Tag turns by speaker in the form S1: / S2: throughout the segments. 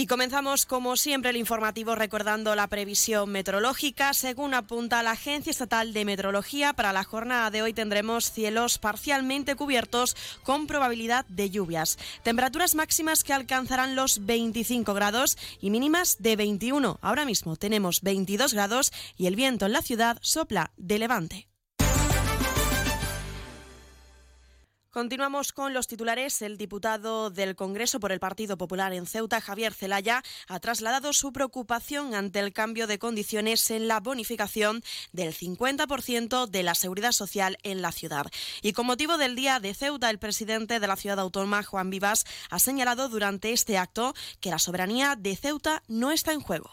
S1: Y comenzamos, como siempre, el informativo recordando la previsión meteorológica. Según apunta la Agencia Estatal de Meteorología, para la jornada de hoy tendremos cielos parcialmente cubiertos con probabilidad de lluvias. Temperaturas máximas que alcanzarán los 25 grados y mínimas de 21. Ahora mismo tenemos 22 grados y el viento en la ciudad sopla de levante. Continuamos con los titulares. El diputado del Congreso por el Partido Popular en Ceuta, Javier Zelaya, ha trasladado su preocupación ante el cambio de condiciones en la bonificación del 50% de la seguridad social en la ciudad. Y con motivo del Día de Ceuta, el presidente de la ciudad autónoma, Juan Vivas, ha señalado durante este acto que la soberanía de Ceuta no está en juego.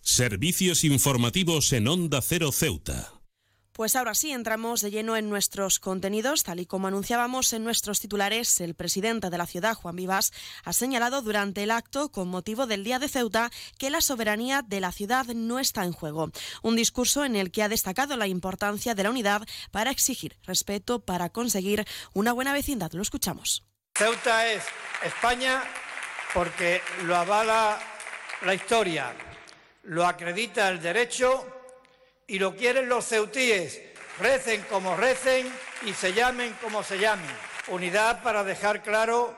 S2: Servicios informativos en Onda Cero Ceuta.
S1: Pues ahora sí, entramos de lleno en nuestros contenidos. Tal y como anunciábamos en nuestros titulares, el presidente de la ciudad, Juan Vivas, ha señalado durante el acto, con motivo del Día de Ceuta, que la soberanía de la ciudad no está en juego. Un discurso en el que ha destacado la importancia de la unidad para exigir respeto para conseguir una buena vecindad. Lo escuchamos.
S3: Ceuta es España porque lo avala la historia, lo acredita el derecho y lo quieren los ceutíes, recen como recen y se llamen como se llamen. Unidad para dejar claro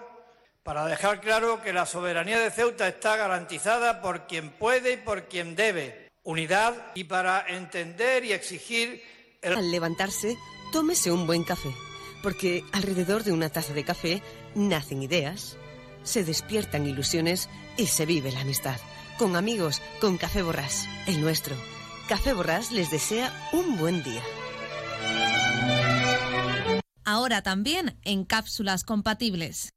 S3: para dejar claro que la soberanía de Ceuta está garantizada por quien puede y por quien debe. Unidad y para entender y exigir
S4: Al levantarse, tómese un buen café, porque alrededor de una taza de café nacen ideas, se despiertan ilusiones y se vive la amistad. Con amigos, con Café Borrás, el nuestro. Café Borrás les desea un buen día.
S5: Ahora también en cápsulas compatibles.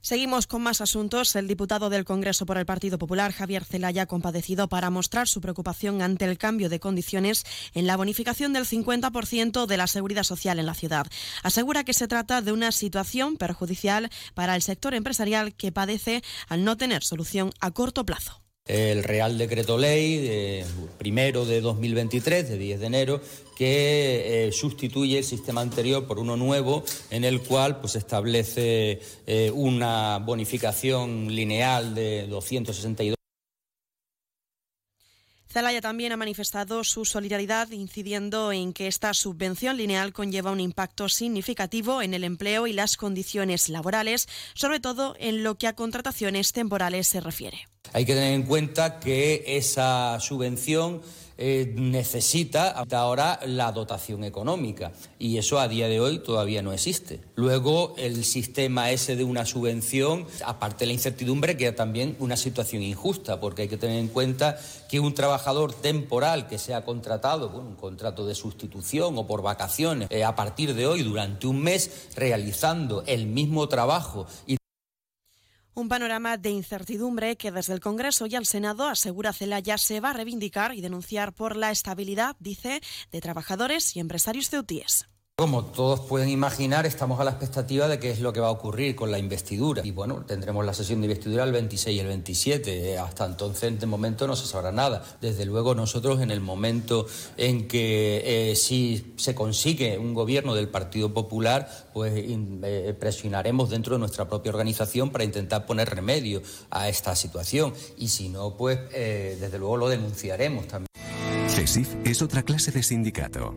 S1: Seguimos con más asuntos. El diputado del Congreso por el Partido Popular, Javier Zelaya, ha compadecido para mostrar su preocupación ante el cambio de condiciones en la bonificación del 50% de la seguridad social en la ciudad. Asegura que se trata de una situación perjudicial para el sector empresarial que padece al no tener solución a corto plazo.
S6: El Real Decreto Ley de primero de 2023, de 10 de enero, que eh, sustituye el sistema anterior por uno nuevo en el cual pues establece eh, una bonificación lineal de 262
S1: Zelaya también ha manifestado su solidaridad incidiendo en que esta subvención lineal conlleva un impacto significativo en el empleo y las condiciones laborales, sobre todo en lo que a contrataciones temporales se refiere.
S6: Hay que tener en cuenta que esa subvención eh, necesita ahora la dotación económica y eso a día de hoy todavía no existe. Luego el sistema ese de una subvención, aparte de la incertidumbre, queda también una situación injusta porque hay que tener en cuenta que un trabajador temporal que sea contratado, con un contrato de sustitución o por vacaciones, eh, a partir de hoy durante un mes realizando el mismo trabajo y
S1: un panorama de incertidumbre que desde el Congreso y al Senado asegura Celaya se va a reivindicar y denunciar por la estabilidad, dice, de trabajadores y empresarios ceutíes.
S6: Como todos pueden imaginar, estamos a la expectativa de qué es lo que va a ocurrir con la investidura. Y bueno, tendremos la sesión de investidura el 26 y el 27. Hasta entonces, de momento, no se sabrá nada. Desde luego, nosotros, en el momento en que eh, si se consigue un gobierno del Partido Popular, pues eh, presionaremos dentro de nuestra propia organización para intentar poner remedio a esta situación. Y si no, pues eh, desde luego lo denunciaremos también.
S2: CESIF es otra clase de sindicato.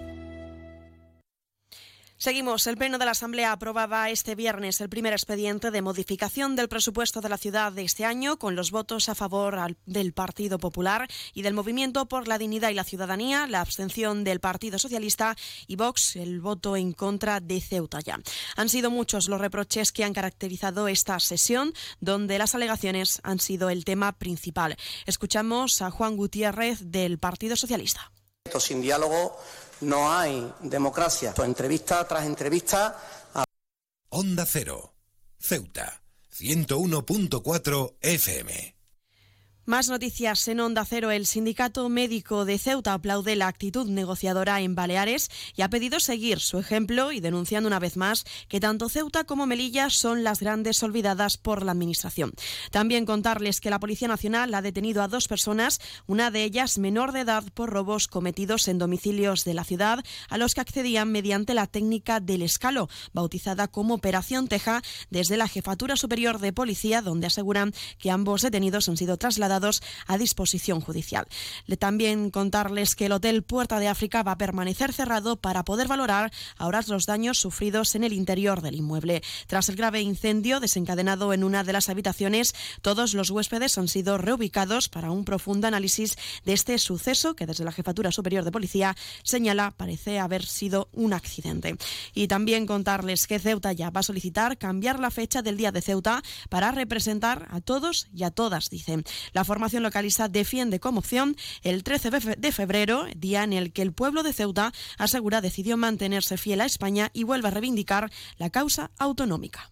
S1: Seguimos. El Pleno de la Asamblea aprobaba este viernes el primer expediente de modificación del presupuesto de la ciudad de este año con los votos a favor del Partido Popular y del Movimiento por la Dignidad y la Ciudadanía, la abstención del Partido Socialista y Vox, el voto en contra de Ceuta ya. Han sido muchos los reproches que han caracterizado esta sesión, donde las alegaciones han sido el tema principal. Escuchamos a Juan Gutiérrez del Partido Socialista.
S7: Sin diálogo no hay democracia. Entrevista tras entrevista.
S8: Onda Cero, Ceuta, 101.4 FM.
S1: Más noticias en Onda Cero. El Sindicato Médico de Ceuta aplaude la actitud negociadora en Baleares y ha pedido seguir su ejemplo y denunciando una vez más que tanto Ceuta como Melilla son las grandes olvidadas por la Administración. También contarles que la Policía Nacional ha detenido a dos personas, una de ellas menor de edad, por robos cometidos en domicilios de la ciudad a los que accedían mediante la técnica del escalo, bautizada como Operación Teja, desde la Jefatura Superior de Policía, donde aseguran que ambos detenidos han sido trasladados a disposición judicial. También contarles que el Hotel Puerta de África va a permanecer cerrado para poder valorar ahora los daños sufridos en el interior del inmueble. Tras el grave incendio desencadenado en una de las habitaciones, todos los huéspedes han sido reubicados para un profundo análisis de este suceso que desde la Jefatura Superior de Policía señala parece haber sido un accidente. Y también contarles que Ceuta ya va a solicitar cambiar la fecha del Día de Ceuta para representar a todos y a todas, dicen. La formación localista defiende como opción el 13 de febrero, día en el que el pueblo de Ceuta asegura decidió mantenerse fiel a España y vuelve a reivindicar la causa autonómica.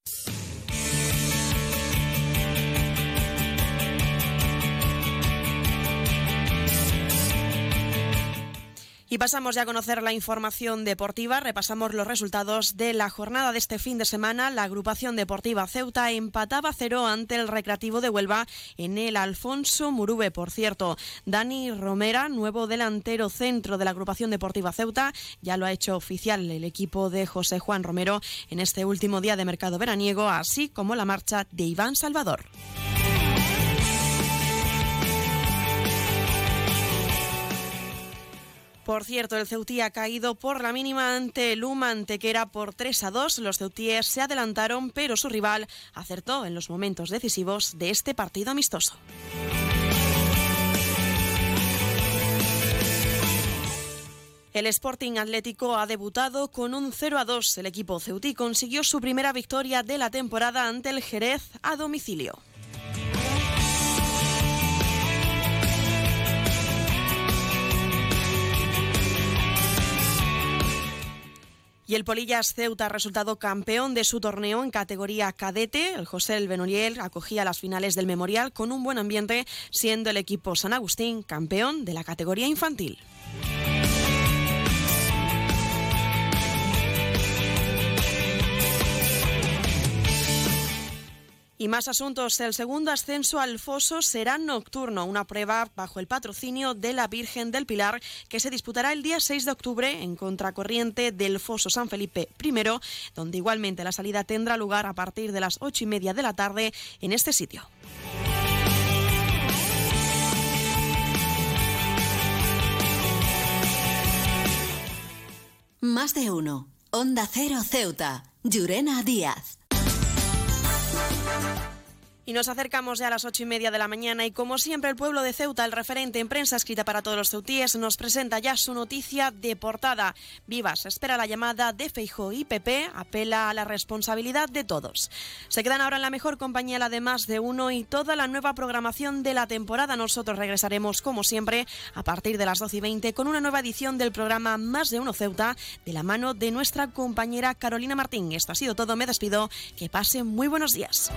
S1: Y pasamos ya a conocer la información deportiva. Repasamos los resultados de la jornada de este fin de semana. La agrupación deportiva Ceuta empataba cero ante el Recreativo de Huelva en el Alfonso Murube. Por cierto, Dani Romera, nuevo delantero centro de la agrupación deportiva Ceuta, ya lo ha hecho oficial el equipo de José Juan Romero en este último día de mercado veraniego, así como la marcha de Iván Salvador. Por cierto, el Ceutí ha caído por la mínima ante el que era por 3 a 2. Los ceutíes se adelantaron, pero su rival acertó en los momentos decisivos de este partido amistoso. El Sporting Atlético ha debutado con un 0 a 2. El equipo ceutí consiguió su primera victoria de la temporada ante el Jerez a domicilio. Y el Polillas Ceuta ha resultado campeón de su torneo en categoría cadete. El José El Benuriel acogía las finales del Memorial con un buen ambiente, siendo el equipo San Agustín campeón de la categoría infantil. Y más asuntos. El segundo ascenso al foso será nocturno, una prueba bajo el patrocinio de la Virgen del Pilar que se disputará el día 6 de octubre en contracorriente del foso San Felipe I, donde igualmente la salida tendrá lugar a partir de las ocho y media de la tarde en este sitio.
S9: Más de uno. Onda Cero Ceuta. Llurena Díaz.
S1: Nos acercamos ya a las ocho y media de la mañana y como siempre el pueblo de Ceuta, el referente en prensa escrita para todos los ceutíes, nos presenta ya su noticia de portada. Vivas espera la llamada de Feijo y PP, apela a la responsabilidad de todos. Se quedan ahora en la mejor compañía, la de más de uno y toda la nueva programación de la temporada. Nosotros regresaremos como siempre a partir de las doce y veinte con una nueva edición del programa Más de uno Ceuta de la mano de nuestra compañera Carolina Martín. Esto ha sido todo, me despido. Que pasen muy buenos días.